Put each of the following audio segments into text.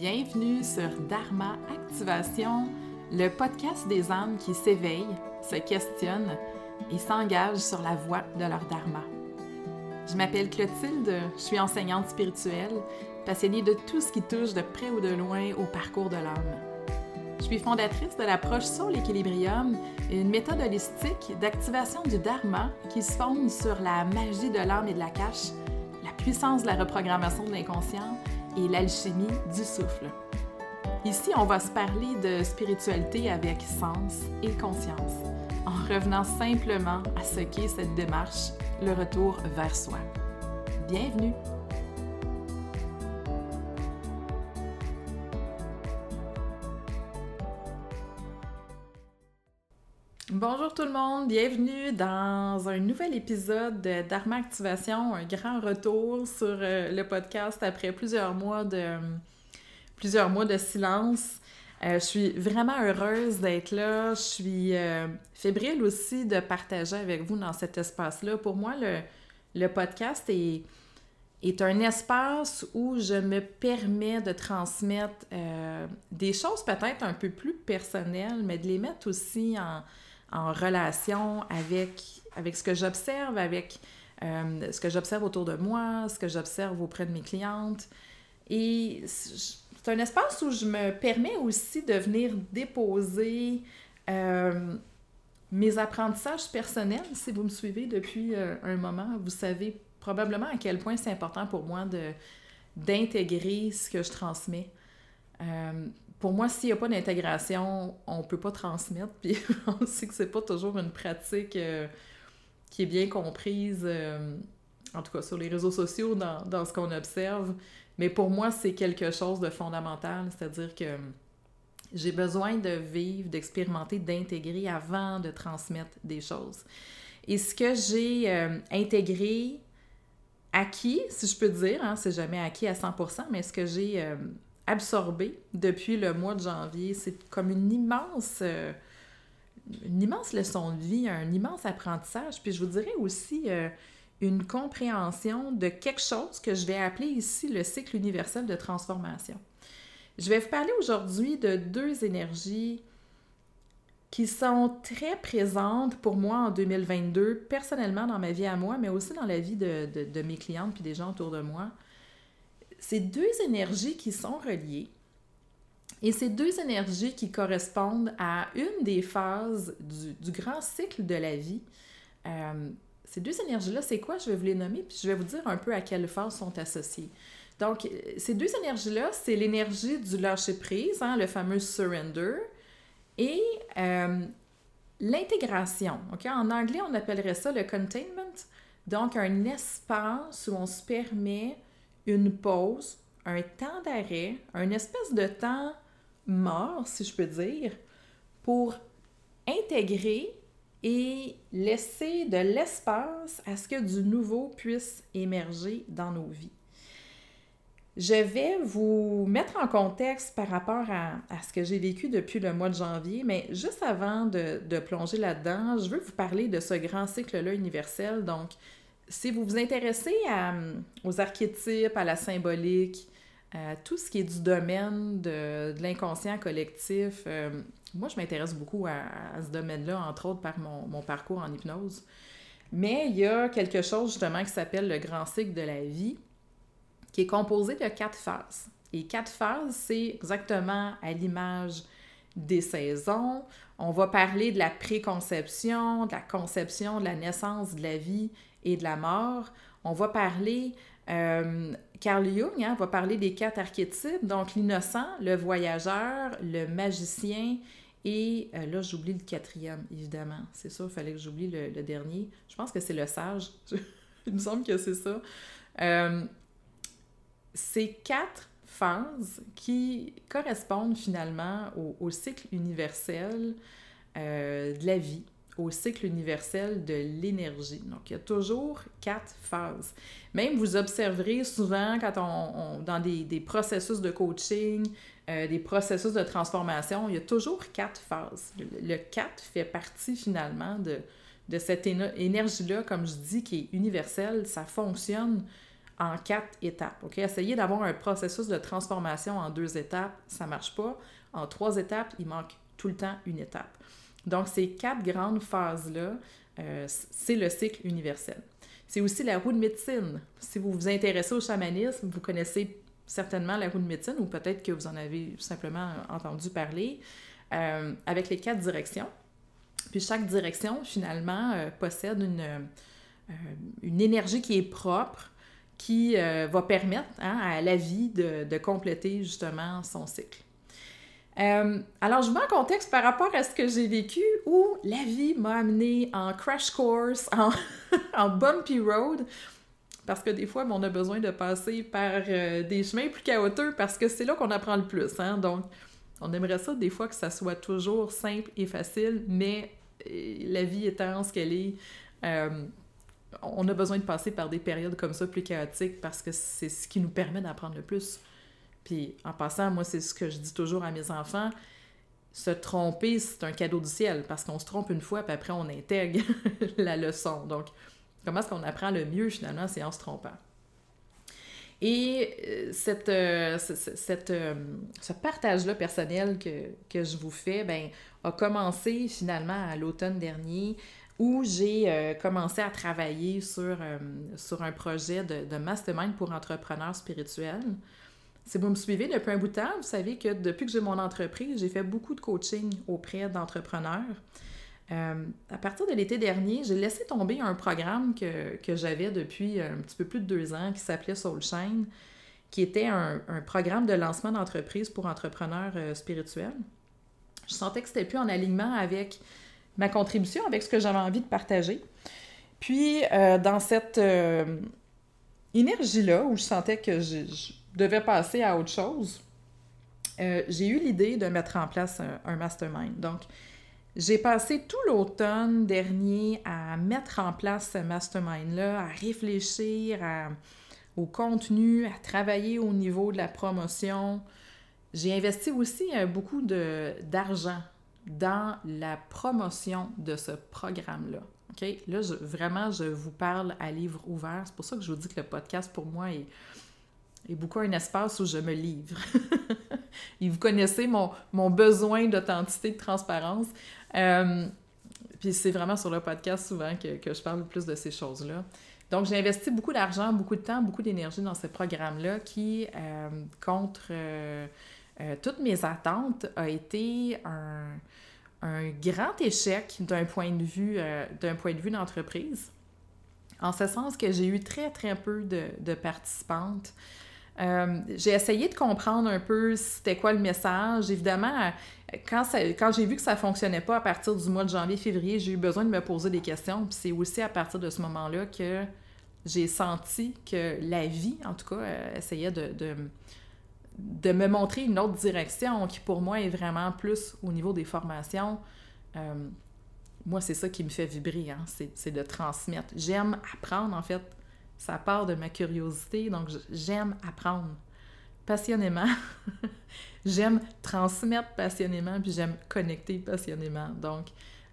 Bienvenue sur Dharma Activation, le podcast des âmes qui s'éveillent, se questionnent et s'engagent sur la voie de leur Dharma. Je m'appelle Clotilde, je suis enseignante spirituelle, passionnée de tout ce qui touche de près ou de loin au parcours de l'âme. Je suis fondatrice de l'approche sur l'équilibrium, une méthode holistique d'activation du Dharma qui se fonde sur la magie de l'âme et de la cache, la puissance de la reprogrammation de l'inconscient et l'alchimie du souffle. Ici, on va se parler de spiritualité avec sens et conscience, en revenant simplement à ce qu'est cette démarche, le retour vers soi. Bienvenue! Bonjour tout le monde, bienvenue dans un nouvel épisode de Dharma Activation, un grand retour sur euh, le podcast après plusieurs mois de, plusieurs mois de silence. Euh, je suis vraiment heureuse d'être là. Je suis euh, fébrile aussi de partager avec vous dans cet espace-là. Pour moi, le, le podcast est, est un espace où je me permets de transmettre des choses peut-être un peu plus personnelles, mais de les mettre aussi en en relation avec, avec ce que j'observe, avec euh, ce que j'observe autour de moi, ce que j'observe auprès de mes clientes. Et c'est un espace où je me permets aussi de venir déposer euh, mes apprentissages personnels. Si vous me suivez depuis euh, un moment, vous savez probablement à quel point c'est important pour moi d'intégrer ce que je transmets pour moi, s'il n'y a pas d'intégration, on ne peut pas transmettre. Puis on sait que c'est pas toujours une pratique euh, qui est bien comprise, euh, en tout cas sur les réseaux sociaux, dans, dans ce qu'on observe. Mais pour moi, c'est quelque chose de fondamental. C'est-à-dire que j'ai besoin de vivre, d'expérimenter, d'intégrer avant de transmettre des choses. Et ce que j'ai euh, intégré, acquis, si je peux dire, hein, c'est jamais acquis à 100%, mais ce que j'ai absorbé depuis le mois de janvier. C'est comme une immense, euh, une immense leçon de vie, un immense apprentissage. Puis je vous dirais aussi euh, une compréhension de quelque chose que je vais appeler ici le cycle universel de transformation. Je vais vous parler aujourd'hui de deux énergies qui sont très présentes pour moi en 2022, personnellement dans ma vie à moi, mais aussi dans la vie de, de, de mes clientes puis des gens autour de moi c'est deux énergies qui sont reliées. Et ces deux énergies qui correspondent à une des phases du, grand cycle de la vie. Euh, ces deux énergies-là, c'est quoi? Je vais vous les nommer, puis je vais vous dire un peu à quelle phase sont associées. Donc, ces deux énergies-là, c'est l'énergie du lâcher-prise, hein, le fameux surrender, et euh, l'intégration. En anglais, on appellerait ça le containment. Donc, un espace où on se permet une pause, un temps d'arrêt, un espèce de temps mort, si je peux dire, pour intégrer et laisser de l'espace à ce que du nouveau puisse émerger dans nos vies. Je vais vous mettre en contexte par rapport à, ce que j'ai vécu depuis le mois de janvier, mais juste avant de, de plonger là-dedans, je veux vous parler de ce grand cycle-là universel, donc si vous vous intéressez aux archétypes, à la symbolique, à tout ce qui est du domaine de, l'inconscient collectif, euh, moi, je m'intéresse beaucoup à, ce domaine-là, entre autres par mon, parcours en hypnose. Mais il y a quelque chose justement qui s'appelle le grand cycle de la vie, qui est composé de quatre phases. Et quatre phases, c'est exactement à l'image des saisons. On va parler de la préconception, de la conception, de la naissance, de la vie et de la mort. On va parler, euh, Carl Jung hein, va parler des quatre archétypes, donc l'innocent, le voyageur, le magicien et euh, là, j'oublie le quatrième, évidemment. C'est ça, il fallait que j'oublie le, dernier. Je pense que c'est le sage. il me semble que c'est ça. Euh, ces quatre phases qui correspondent finalement au, cycle universel de la vie, au cycle universel de l'énergie. Donc, il y a toujours quatre phases. Même vous observerez souvent quand on, dans des, des, processus de coaching, euh, des processus de transformation, il y a toujours quatre phases. Le, 4 fait partie finalement de, de cette énergie-là, comme je dis, qui est universelle. Ça fonctionne en quatre étapes. Essayez d'avoir un processus de transformation en deux étapes, ça ne marche pas. En trois étapes, il manque tout le temps une étape. Donc, ces quatre grandes phases-là, euh, c'est le cycle universel. C'est aussi la roue de médecine. Si vous vous intéressez au chamanisme, vous connaissez certainement la roue de médecine ou peut-être que vous en avez simplement entendu parler, euh, avec les quatre directions. Puis chaque direction, finalement, euh, possède une, une énergie qui est propre, qui va permettre hein, à la vie de, de compléter justement son cycle. Euh, alors, je mets en contexte par rapport à ce que j'ai vécu où la vie m'a amené en crash course, en, bumpy road, parce que des fois, on a besoin de passer par euh, des chemins plus chaotiques parce que c'est là qu'on apprend le plus. Hein? Donc, on aimerait ça des fois que ça soit toujours simple et facile, mais euh, la vie étant ce qu'elle est, on a besoin de passer par des périodes comme ça plus chaotiques parce que c'est ce qui nous permet d'apprendre le plus. Puis en passant, moi, c'est ce que je dis toujours à mes enfants. Se tromper, c'est un cadeau du ciel parce qu'on se trompe une fois, puis après, on intègre la leçon. Donc, comment est-ce qu'on apprend le mieux finalement, c'est en se trompant. Et euh, cette, euh, cette, euh, ce partage-là personnel que, que, je vous fais ben, a commencé finalement à l'automne dernier où j'ai commencé à travailler sur, sur un projet de, de, mastermind pour entrepreneurs spirituels. Si vous me suivez depuis un bout de temps, vous savez que depuis que j'ai mon entreprise, j'ai fait beaucoup de coaching auprès d'entrepreneurs. Euh, à partir de l'été dernier, j'ai laissé tomber un programme que, j'avais depuis un petit peu plus de deux ans qui s'appelait Soulshine, qui était un, programme de lancement d'entreprise pour entrepreneurs euh, spirituels. Je sentais que c'était plus en alignement avec ma contribution, avec ce que j'avais envie de partager. Puis, euh, dans cette énergie-là, où je sentais que je, devais passer à autre chose, euh, j'ai eu l'idée de mettre en place un, mastermind. Donc, j'ai passé tout l'automne dernier à mettre en place ce mastermind-là, à réfléchir au contenu, à travailler au niveau de la promotion. J'ai investi aussi euh, beaucoup d'argent dans la promotion de ce programme-là. OK? Là, vraiment, je vous parle à livre ouvert. C'est pour ça que je vous dis que le podcast, pour moi, est, et beaucoup un espace où je me livre. Et vous connaissez mon, mon besoin d'authenticité, de transparence. Euh, puis c'est vraiment sur le podcast souvent que, que je parle plus de ces choses-là. Donc, j'ai investi beaucoup d'argent, beaucoup de temps, beaucoup d'énergie dans ce programme-là qui, euh, contre euh, toutes mes attentes, a été un, un grand échec d'un point de vue d'un point de d'entreprise. En ce sens que j'ai eu très, très peu de, de participantes. Euh, j'ai essayé de comprendre un peu c'était quoi le message. Évidemment, quand, j'ai vu que ça ne fonctionnait pas à partir du mois de janvier-février, j'ai eu besoin de me poser des questions. C'est aussi à partir de ce moment-là que j'ai senti que la vie, en tout cas, euh, essayait de, de, me montrer une autre direction qui, pour moi, est vraiment plus au niveau des formations. Euh, moi, c'est ça qui me fait vibrer, hein, c'est de transmettre. J'aime apprendre, en fait, ça part de ma curiosité, donc j'aime apprendre passionnément. j'aime transmettre passionnément, puis j'aime connecter passionnément. Donc,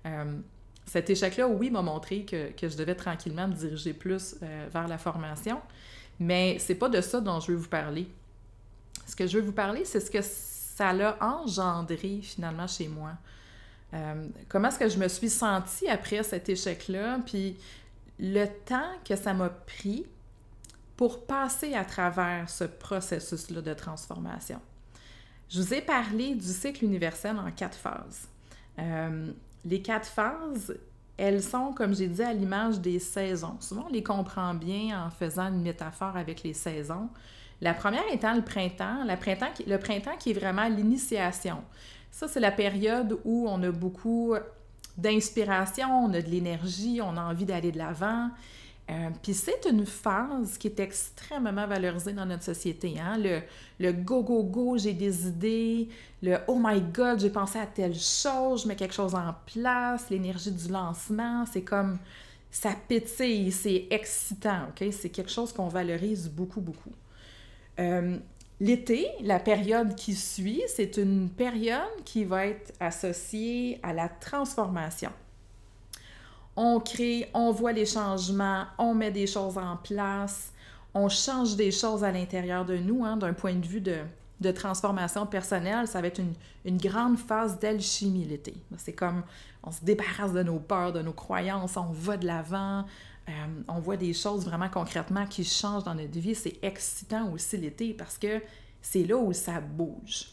euh, cet échec-là, oui, m'a montré que, je devais tranquillement me diriger plus euh, vers la formation, mais c'est pas de ça dont je veux vous parler. Ce que je veux vous parler, c'est ce que ça l'a engendré finalement chez moi. Euh, comment est-ce que je me suis sentie après cet échec-là, puis le temps que ça m'a pris pour passer à travers ce processus-là de transformation. Je vous ai parlé du cycle universel en quatre phases. Euh, les quatre phases, elles sont, comme j'ai dit, à l'image des saisons. Souvent, on les comprend bien en faisant une métaphore avec les saisons. La première étant le printemps, le printemps, le printemps qui est vraiment l'initiation. Ça, c'est la période où on a beaucoup d'inspiration, on a de l'énergie, on a envie d'aller de l'avant. Euh, puis c'est une phase qui est extrêmement valorisée dans notre société. Hein? Le, go, go, go, j'ai des idées, le oh my god, j'ai pensé à telle chose, je mets quelque chose en place, l'énergie du lancement, c'est comme ça pétille, c'est excitant? C'est quelque chose qu'on valorise beaucoup, beaucoup. Euh, L'été, la période qui suit, c'est une période qui va être associée à la transformation. On crée, on voit les changements, on met des choses en place, on change des choses à l'intérieur de nous, hein, d'un point de vue de, transformation personnelle, ça va être une, une grande phase d'alchimie l'été. C'est comme on se débarrasse de nos peurs, de nos croyances, on va de l'avant, euh, on voit des choses vraiment concrètement qui changent dans notre vie. C'est excitant aussi l'été parce que c'est là où ça bouge.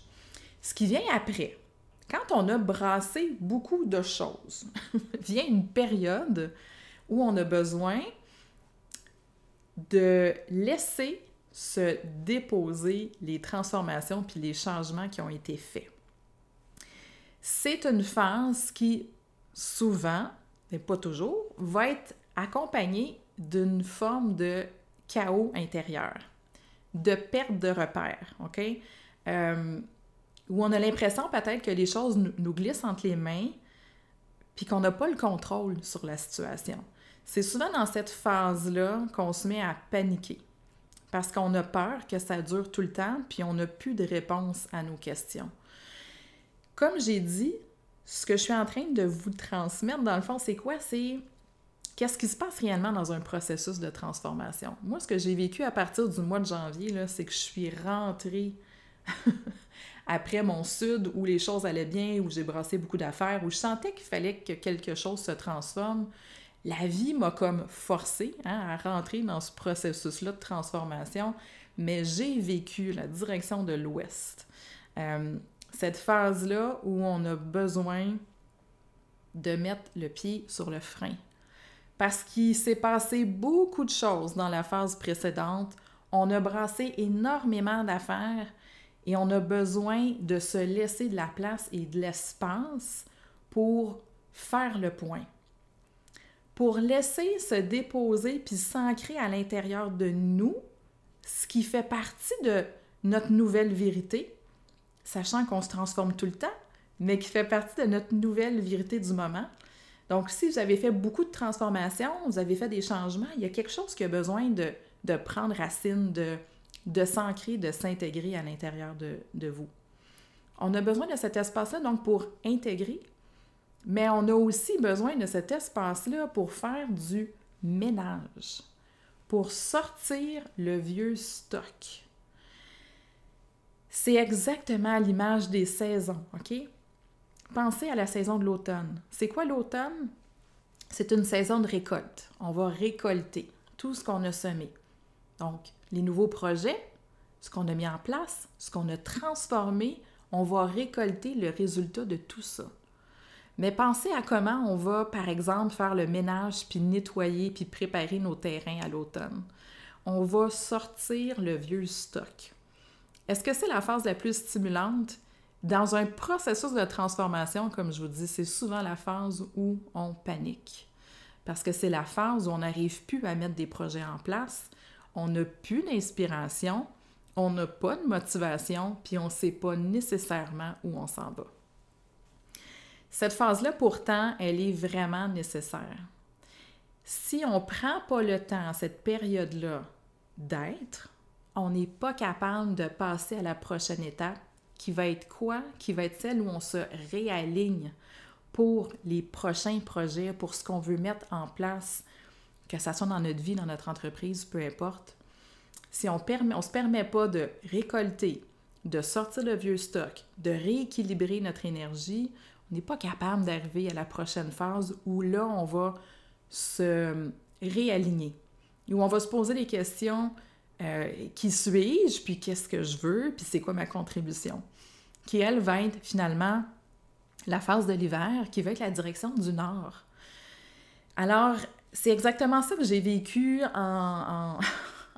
Ce qui vient après, quand on a brassé beaucoup de choses, vient une période où on a besoin de laisser se déposer les transformations puis les changements qui ont été faits. C'est une phase qui, souvent, mais pas toujours, va être accompagnée d'une forme de chaos intérieur, de perte de repères, OK? Euh, où on a l'impression peut-être que les choses nous glissent entre les mains, puis qu'on n'a pas le contrôle sur la situation. C'est souvent dans cette phase-là qu'on se met à paniquer, parce qu'on a peur que ça dure tout le temps, puis on n'a plus de réponse à nos questions. Comme j'ai dit, ce que je suis en train de vous transmettre, dans le fond, c'est quoi? C'est qu'est-ce qui se passe réellement dans un processus de transformation? Moi, ce que j'ai vécu à partir du mois de janvier, c'est que je suis rentrée après mon sud où les choses allaient bien, où j'ai brassé beaucoup d'affaires, où je sentais qu'il fallait que quelque chose se transforme. La vie m'a comme forcé hein, à rentrer dans ce processus-là de transformation, mais j'ai vécu la direction de l'Ouest. Euh, cette phase-là où on a besoin de mettre le pied sur le frein. Parce qu'il s'est passé beaucoup de choses dans la phase précédente. On a brassé énormément d'affaires et on a besoin de se laisser de la place et de l'espace pour faire le point. Pour laisser se déposer puis s'ancrer à l'intérieur de nous ce qui fait partie de notre nouvelle vérité, sachant qu'on se transforme tout le temps, mais qui fait partie de notre nouvelle vérité du moment. Donc, si vous avez fait beaucoup de transformations, vous avez fait des changements, il y a quelque chose qui a besoin de, de prendre racine, de, s'ancrer, de s'intégrer à l'intérieur de, de, vous. On a besoin de cet espace-là, donc, pour intégrer, mais on a aussi besoin de cet espace-là pour faire du ménage, pour sortir le vieux stock. C'est exactement l'image des saisons, OK? Pensez à la saison de l'automne. C'est quoi l'automne? C'est une saison de récolte. On va récolter tout ce qu'on a semé. Donc, les nouveaux projets, ce qu'on a mis en place, ce qu'on a transformé, on va récolter le résultat de tout ça. Mais pensez à comment on va, par exemple, faire le ménage, puis nettoyer, puis préparer nos terrains à l'automne. On va sortir le vieux stock. Est-ce que c'est la phase la plus stimulante? Dans un processus de transformation, comme je vous dis, c'est souvent la phase où on panique. Parce que c'est la phase où on n'arrive plus à mettre des projets en place, on n'a plus d'inspiration, on n'a pas de motivation, puis on ne sait pas nécessairement où on s'en va. Cette phase-là, pourtant, elle est vraiment nécessaire. Si on ne prend pas le temps à cette période-là d'être, on n'est pas capable de passer à la prochaine étape qui va être quoi? Qui va être celle où on se réaligne pour les prochains projets, pour ce qu'on veut mettre en place, que ce soit dans notre vie, dans notre entreprise, peu importe. Si on ne se permet pas de récolter, de sortir le vieux stock, de rééquilibrer notre énergie, on n'est pas capable d'arriver à la prochaine phase où là, on va se réaligner, où on va se poser des questions euh, qui suis-je, puis qu'est-ce que je veux, puis c'est quoi ma contribution, qui, elle, va être finalement la phase de l'hiver, qui va être la direction du nord. Alors, c'est exactement ça que j'ai vécu en,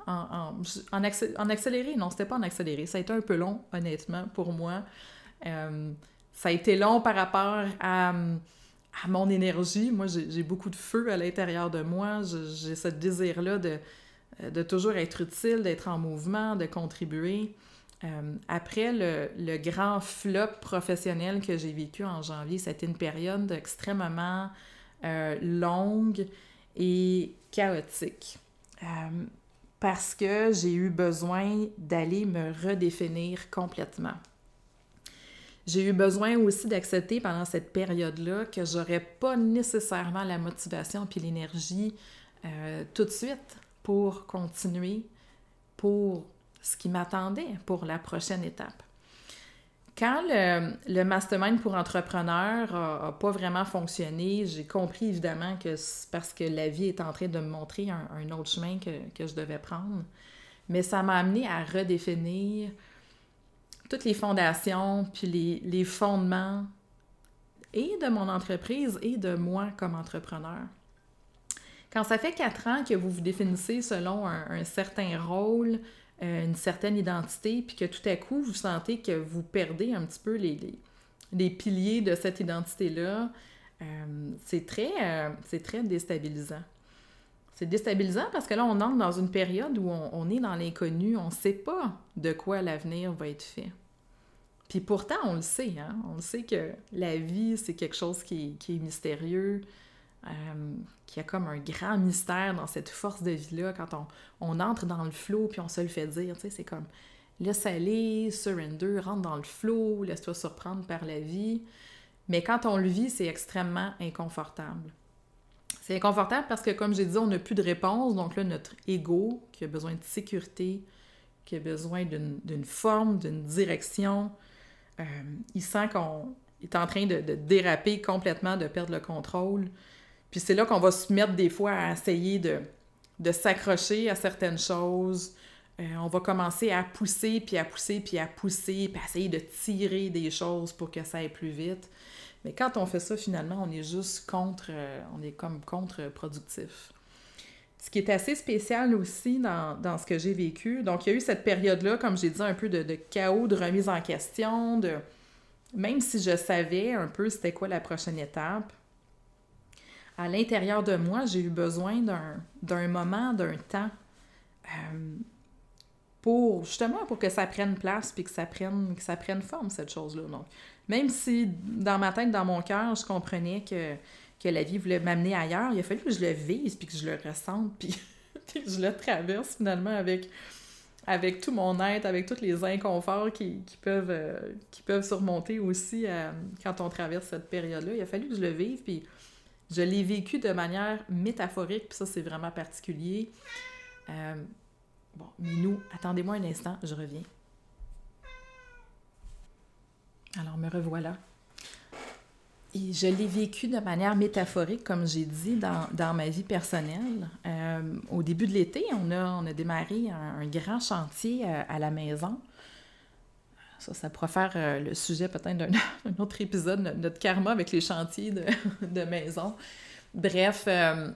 en, en, accéléré. Non, c'était pas en accéléré. Ça a été un peu long, honnêtement, pour moi. Euh, ça a été long par rapport à, mon énergie. Moi, j'ai beaucoup de feu à l'intérieur de moi. J'ai ce désir-là de toujours être utile, d'être en mouvement, de contribuer. Euh, après le, grand flop professionnel que j'ai vécu en janvier, c'était une période extrêmement euh, longue et chaotique. parce que j'ai eu besoin d'aller me redéfinir complètement. J'ai eu besoin aussi d'accepter pendant cette période-là que j'aurais pas nécessairement la motivation puis l'énergie tout de suite pour continuer pour ce qui m'attendait pour la prochaine étape. Quand le, mastermind pour entrepreneurs n'a pas vraiment fonctionné, j'ai compris évidemment que c'est parce que la vie est en train de me montrer un, autre chemin que, que, je devais prendre. Mais ça m'a amené à redéfinir toutes les fondations, puis les, les fondements et de mon entreprise et de moi comme entrepreneur. Quand ça fait quatre ans que vous vous définissez selon un, certain rôle, une certaine identité, puis que tout à coup, vous sentez que vous perdez un petit peu les, les, piliers de cette identité-là, euh, c'est très, euh, très déstabilisant. C'est déstabilisant parce que là, on entre dans une période où on, on est dans l'inconnu, on ne sait pas de quoi l'avenir va être fait. Puis pourtant, on le sait, hein? On le sait que la vie, c'est quelque chose qui, est mystérieux, euh, qu'il y a comme un grand mystère dans cette force de vie-là quand on, on, entre dans le flot puis on se le fait dire, c'est comme laisse aller, surrender, rentre dans le flot, laisse-toi surprendre par la vie. Mais quand on le vit, c'est extrêmement inconfortable. C'est inconfortable parce que, comme j'ai dit, on n'a plus de réponse. Donc là, notre ego, qui a besoin de sécurité, qui a besoin d'une forme, d'une direction, euh, il sent qu'on est en train de, déraper complètement, de perdre le contrôle. Puis c'est là qu'on va se mettre des fois à essayer de, de s'accrocher à certaines choses. Euh, on va commencer à pousser, puis à pousser, puis à pousser, puis à essayer de tirer des choses pour que ça aille plus vite. Mais quand on fait ça, finalement, on est juste contre, euh, on est comme contre-productif. Ce qui est assez spécial aussi dans, dans ce que j'ai vécu, donc il y a eu cette période-là, comme j'ai dit, un peu de, de, chaos, de remise en question, de même si je savais un peu c'était quoi la prochaine étape, à l'intérieur de moi, j'ai eu besoin d'un moment, d'un temps euh, pour justement pour que ça prenne place puis que ça prenne, que ça prenne forme, cette chose-là. Donc, même si dans ma tête, dans mon cœur, je comprenais que que la vie voulait m'amener ailleurs, il a fallu que je le vise, puis que je le ressente, puis, que je le traverse finalement avec, avec tout mon être, avec tous les inconforts qui, peuvent, euh, qui peuvent surmonter aussi euh, quand on traverse cette période-là. Il a fallu que je le vive, puis je l'ai vécu de manière métaphorique, puis ça, c'est vraiment particulier. Euh, bon, nous, attendez-moi un instant, je reviens. Alors, me revoilà. Et je l'ai vécu de manière métaphorique, comme j'ai dit, dans, dans, ma vie personnelle. Euh, au début de l'été, on a, on a démarré un, grand chantier à, à, la maison. Ça, ça pourrait faire euh, le sujet peut-être d'un autre épisode, notre karma avec les chantiers de, maison. Bref, euh,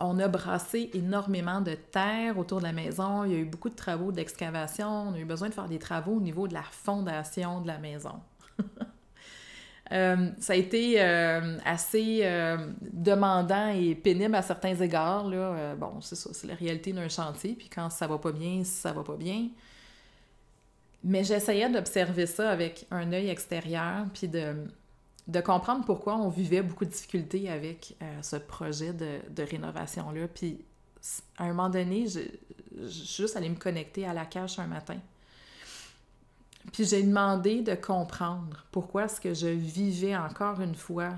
on a brassé énormément de terre autour de la maison. Il y a eu beaucoup de travaux d'excavation. On a eu besoin de faire des travaux au niveau de la fondation de la maison. Euh, ça a été assez demandant et pénible à certains égards. Là. bon, c'est ça, c'est la réalité d'un chantier. Puis quand ça va pas bien, ça va pas bien. Mais j'essayais d'observer ça avec un œil extérieur, puis de, de comprendre pourquoi on vivait beaucoup de difficultés avec ce projet de, de rénovation-là. Puis à un moment donné, je, je suis juste allée me connecter à la cache un matin. Puis j'ai demandé de comprendre pourquoi est-ce que je vivais encore une fois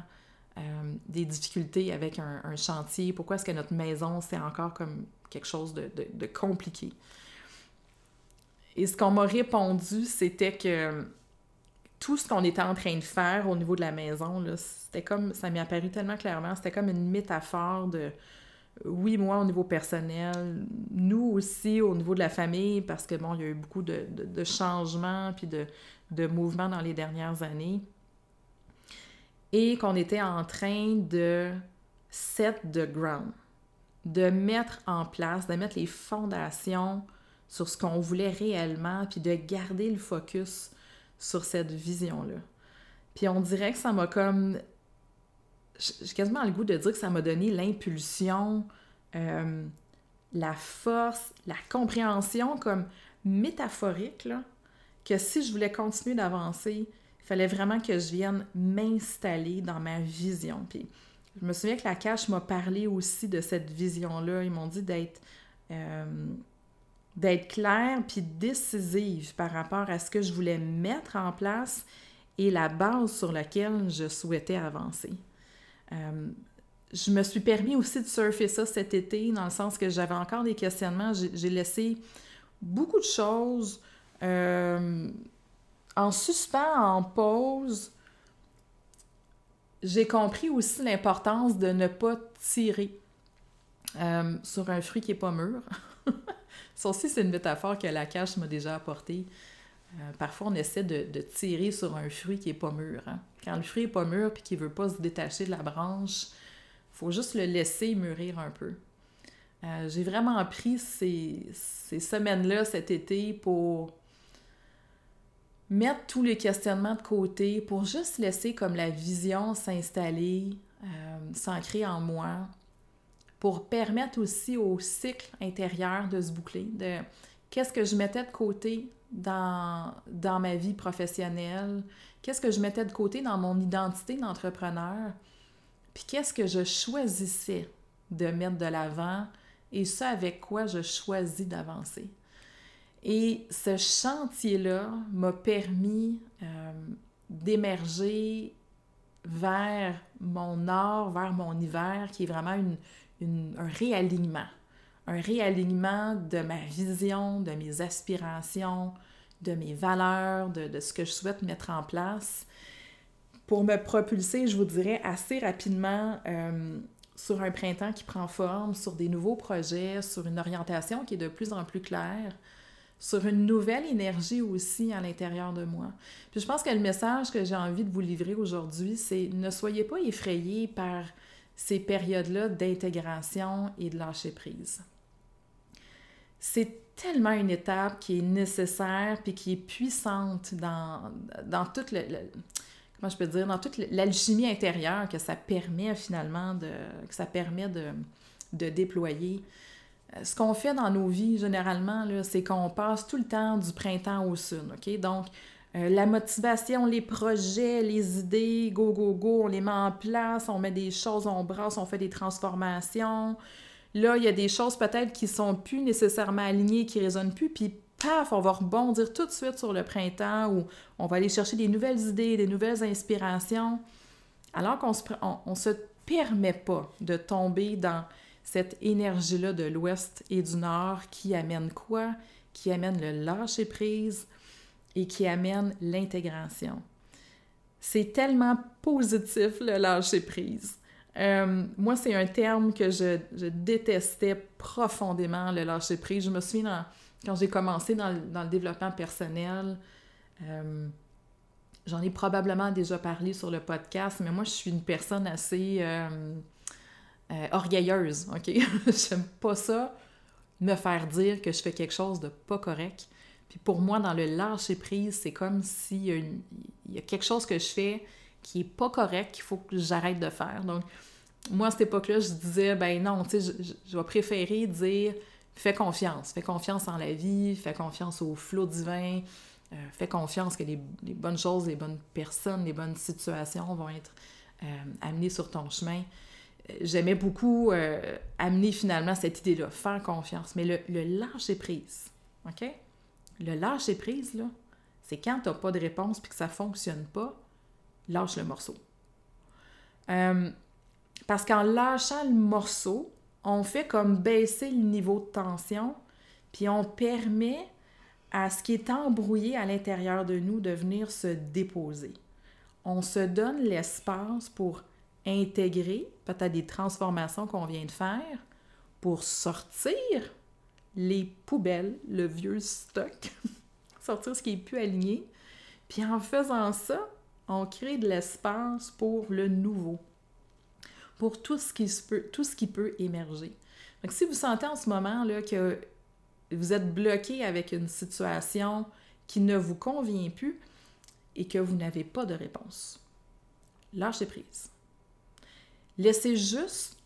euh, des difficultés avec un, chantier, pourquoi est-ce que notre maison, c'est encore comme quelque chose de, de, compliqué. Et ce qu'on m'a répondu, c'était que tout ce qu'on était en train de faire au niveau de la maison, c'était comme, ça m'est apparu tellement clairement, c'était comme une métaphore de, oui, moi, au niveau personnel, nous aussi, au niveau de la famille, parce que, bon, il y a eu beaucoup de, changements puis de, de, mouvements dans les dernières années. Et qu'on était en train de set the ground, de mettre en place, de mettre les fondations sur ce qu'on voulait réellement, puis de garder le focus sur cette vision-là. Puis on dirait que ça m'a comme j'ai quasiment le goût de dire que ça m'a donné l'impulsion, euh, la force, la compréhension comme métaphorique, là, que si je voulais continuer d'avancer, il fallait vraiment que je vienne m'installer dans ma vision. Puis je me souviens que la cache m'a parlé aussi de cette vision-là. Ils m'ont dit d'être euh, d'être claire puis décisive par rapport à ce que je voulais mettre en place et la base sur laquelle je souhaitais avancer. Euh, je me suis permis aussi de surfer ça cet été, dans le sens que j'avais encore des questionnements. J'ai laissé beaucoup de choses euh, en suspens, en pause. J'ai compris aussi l'importance de ne pas tirer euh, sur un fruit qui n'est pas mûr. Ça aussi, c'est une métaphore que la cache m'a déjà apportée. Euh, parfois, on essaie de, tirer sur un fruit qui n'est pas mûr. Hein. Quand le fruit n'est pas mûr et qu'il ne veut pas se détacher de la branche, il faut juste le laisser mûrir un peu. Euh, j'ai vraiment pris ces, semaines-là cet été pour mettre tous les questionnements de côté, pour juste laisser comme la vision s'installer, euh, s'ancrer en moi, pour permettre aussi au cycle intérieur de se boucler, de qu'est-ce que je mettais de côté dans, dans ma vie professionnelle, qu'est-ce que je mettais de côté dans mon identité d'entrepreneur, puis qu'est-ce que je choisissais de mettre de l'avant et ça avec quoi je choisis d'avancer. Et ce chantier-là m'a permis euh, d'émerger vers mon nord, vers mon hiver, qui est vraiment une, un réalignement. Un réalignement de ma vision, de mes aspirations, de mes valeurs, de, ce que je souhaite mettre en place pour me propulser, je vous dirais, assez rapidement euh, sur un printemps qui prend forme, sur des nouveaux projets, sur une orientation qui est de plus en plus claire, sur une nouvelle énergie aussi à l'intérieur de moi. Puis je pense que le message que j'ai envie de vous livrer aujourd'hui, c'est ne soyez pas effrayés par ces périodes-là d'intégration et de lâcher prise. C'est tellement une étape qui est nécessaire puis qui est puissante dans, dans toute le, comment je peux dire, dans toute l'alchimie intérieure que ça permet finalement de, que ça permet de, de déployer. Euh, ce qu'on fait dans nos vies, généralement, c'est qu'on passe tout le temps du printemps au sud, OK? Donc, euh, la motivation, les projets, les idées, go, go, go, on les met en place, on met des choses, on brasse, on fait des transformations. Là, il y a des choses peut-être qui sont plus nécessairement alignées, qui résonnent plus, puis paf, on va rebondir tout de suite sur le printemps où on va aller chercher des nouvelles idées, des nouvelles inspirations, alors qu'on se, se permet pas de tomber dans cette énergie-là de l'Ouest et du Nord qui amène quoi? Qui amène le lâcher-prise et qui amène l'intégration. C'est tellement positif, le lâcher-prise. Euh, moi, c'est un terme que je, détestais profondément, le lâcher-prise. Je me souviens, quand j'ai commencé dans, le développement personnel, euh, j'en ai probablement déjà parlé sur le podcast, mais moi, je suis une personne assez... Euh, orgueilleuse, OK? J'aime pas ça, me faire dire que je fais quelque chose de pas correct. Pour moi, dans le lâcher prise, c'est comme s'il y, a quelque chose que je fais qui est pas correct, qu'il faut que j'arrête de faire. Donc, moi, à cette époque-là, je disais, ben non, tu sais, je, vais préférer dire, fais confiance. Fais confiance en la vie, fais confiance au flot divin, euh, fais confiance que les, bonnes choses, les bonnes personnes, les bonnes situations vont être euh, amenées sur ton chemin j'aimais beaucoup euh, amener finalement cette idée-là, faire confiance. Mais le, lâcher prise, OK? Le lâcher prise, là, c'est quand tu n'as pas de réponse puis que ça ne fonctionne pas, lâche le morceau. Euh, parce qu'en lâchant le morceau, on fait comme baisser le niveau de tension, puis on permet à ce qui est embrouillé à l'intérieur de nous de venir se déposer. On se donne l'espace pour intégrer peut-être des transformations qu'on vient de faire pour sortir les poubelles, le vieux stock, sortir ce qui est plus aligné. Puis en faisant ça, on crée de l'espace pour le nouveau, pour tout ce qui, peut, tout ce qui peut émerger. Donc, si vous sentez en ce moment là, que vous êtes bloqué avec une situation qui ne vous convient plus et que vous n'avez pas de réponse, lâchez prise. Laissez juste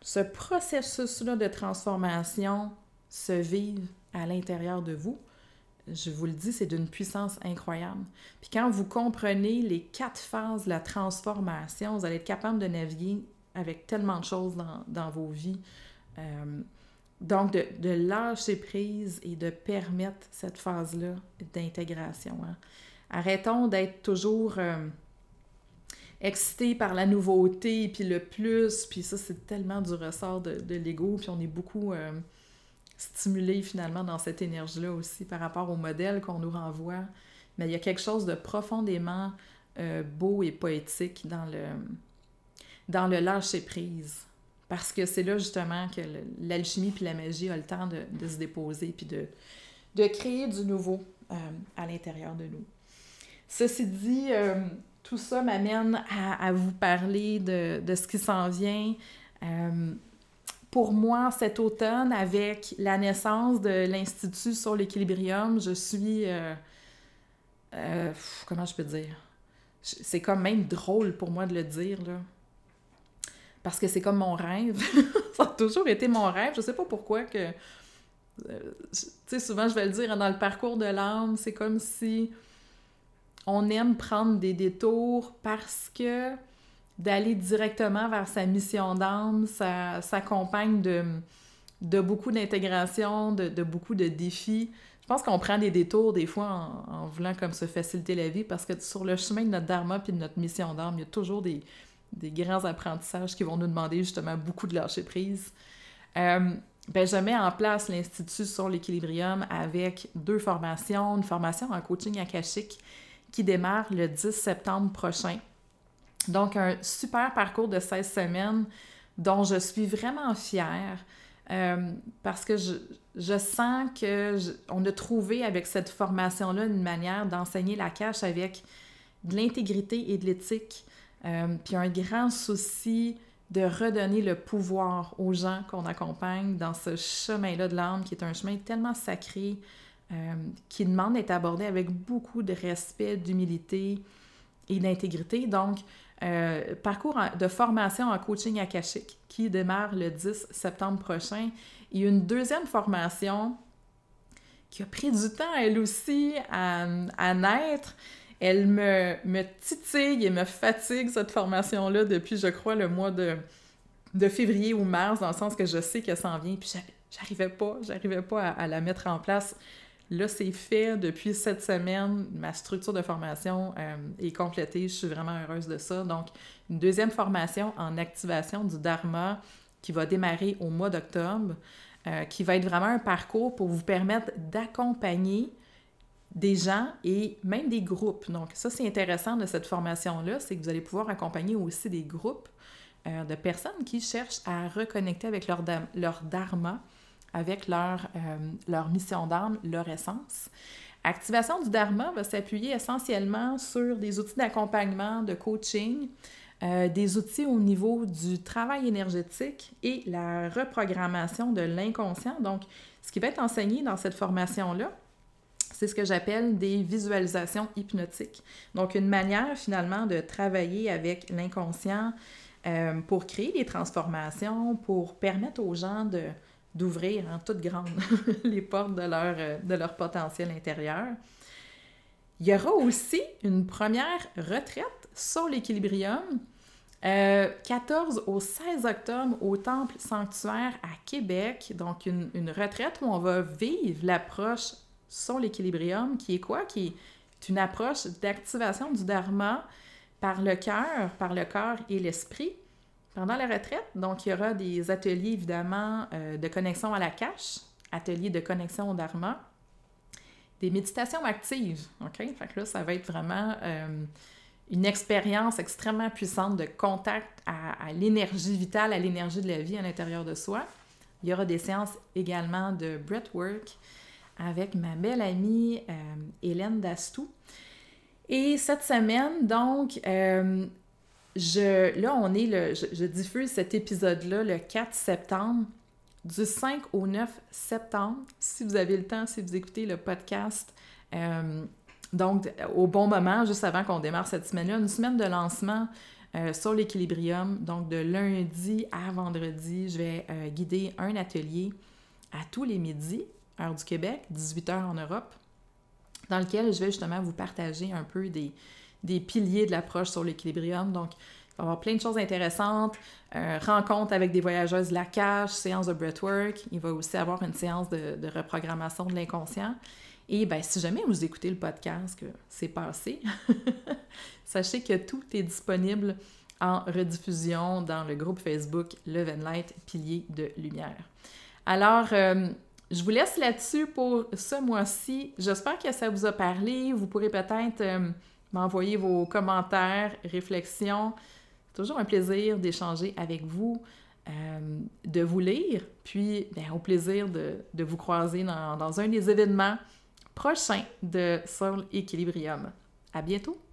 ce processus-là de transformation se vivre à l'intérieur de vous. Je vous le dis, c'est d'une puissance incroyable. Puis quand vous comprenez les quatre phases de la transformation, vous allez être capable de naviguer avec tellement de choses dans, vos vies. Euh, donc, de, lâcher prise et de permettre cette phase-là d'intégration. Hein. Arrêtons d'être toujours... Euh, excité par la nouveauté, puis le plus, puis ça, c'est tellement du ressort de, l'ego, puis on est beaucoup euh, stimulé finalement dans cette énergie-là aussi par rapport au modèle qu'on nous renvoie. Mais il y a quelque chose de profondément euh, beau et poétique dans le, dans le lâcher-prise. Parce que c'est là justement que l'alchimie puis la magie a le temps de, se déposer puis de, de créer du nouveau euh, à l'intérieur de nous. Ceci dit, euh, tout ça m'amène à, vous parler de, de ce qui s'en vient. Pour moi, cet automne, avec la naissance de l'Institut sur l'équilibrium, je suis... comment je peux dire? C'est comme même drôle pour moi de le dire, là parce que c'est comme mon rêve. ça a toujours été mon rêve. Je sais pas pourquoi que. Euh, tu sais, souvent je vais le dire dans le parcours de l'âme, c'est comme si on aime prendre des détours parce que d'aller directement vers sa mission d'âme, ça s'accompagne de, beaucoup d'intégration, de, beaucoup de défis. Je pense qu'on prend des détours des fois en, voulant comme se faciliter la vie parce que sur le chemin de notre dharma puis de notre mission d'âme, il y a toujours des, des grands apprentissages qui vont nous demander justement beaucoup de lâcher prise. Euh, ben, je mets en place l'Institut sur l'équilibrium avec deux formations. Une formation en coaching akashique qui démarre le 10 septembre prochain. Donc, un super parcours de 16 semaines dont je suis vraiment fière euh, parce que je, je sens qu'on a trouvé avec cette formation-là une manière d'enseigner la cache avec de l'intégrité et de l'éthique, euh, puis un grand souci de redonner le pouvoir aux gens qu'on accompagne dans ce chemin-là de l'âme, qui est un chemin tellement sacré, euh, qui demande d'être abordé avec beaucoup de respect, d'humilité et d'intégrité. Donc, euh, parcours de formation en coaching akashique qui démarre le 10 septembre prochain. Et une deuxième formation qui a pris du temps, elle aussi, à, naître, elle me, me titille et me fatigue, cette formation-là, depuis, je crois, le mois de, de février ou mars, dans le sens que je sais qu'elle s'en vient, puis j'arrivais pas, j'arrivais pas à, la mettre en place. Là, c'est fait depuis cette semaine. Ma structure de formation euh, est complétée. Je suis vraiment heureuse de ça. Donc, une deuxième formation en activation du Dharma qui va démarrer au mois d'octobre, euh, qui va être vraiment un parcours pour vous permettre d'accompagner des gens et même des groupes. Donc ça, c'est intéressant de cette formation-là, c'est que vous allez pouvoir accompagner aussi des groupes euh, de personnes qui cherchent à reconnecter avec leur, leur dharma, avec leur, euh, leur mission d'âme, leur essence. Activation du dharma va s'appuyer essentiellement sur des outils d'accompagnement, de coaching, euh, des outils au niveau du travail énergétique et la reprogrammation de l'inconscient. Donc, ce qui va être enseigné dans cette formation-là, c'est ce que j'appelle des visualisations hypnotiques. Donc, une manière finalement de travailler avec l'inconscient euh, pour créer des transformations, pour permettre aux gens de, d'ouvrir en toute grande les portes de leur, euh, de leur potentiel intérieur. Il y aura aussi une première retraite sur l'équilibrium, euh, 14 au 16 octobre au Temple Sanctuaire à Québec. Donc, une, une retraite où on va vivre l'approche sur l'équilibrium, qui est quoi? Qui est une approche d'activation du dharma par le cœur, par le corps et l'esprit pendant la retraite. Donc, il y aura des ateliers, évidemment, euh, de connexion à la cache, ateliers de connexion au dharma, des méditations actives, OK? Fait que là, ça va être vraiment euh, une expérience extrêmement puissante de contact à, l'énergie vitale, à l'énergie de la vie à l'intérieur de soi. Il y aura des séances également de breathwork, avec ma belle amie euh, Hélène Dastou. Et cette semaine, donc, je, là, on est le, je, diffuse cet épisode-là le 4 septembre. Du 5 au 9 septembre, si vous avez le temps, si vous écoutez le podcast, euh, donc au bon moment, juste avant qu'on démarre cette semaine-là, une semaine de lancement sur l'équilibrium. Donc de lundi à vendredi, je vais guider un atelier à tous les midis heure du Québec, 18h en Europe, dans lequel je vais justement vous partager un peu des, des piliers de l'approche sur l'équilibrium. Donc, il va y avoir plein de choses intéressantes, euh, rencontres avec des voyageuses de la cage, séance de breathwork. Il va aussi avoir une séance de, de reprogrammation de l'inconscient. Et ben, si jamais vous écoutez le podcast que c'est passé, sachez que tout est disponible en rediffusion dans le groupe Facebook Love and Light Pilier de Lumière. Alors, euh, je vous laisse là-dessus pour ce mois-ci. J'espère que ça vous a parlé. Vous pourrez peut-être euh, m'envoyer vos commentaires, réflexions. C'est toujours un plaisir d'échanger avec vous, euh, de vous lire, puis ben, au plaisir de, vous croiser dans, un des événements prochains de Soul Equilibrium. À bientôt!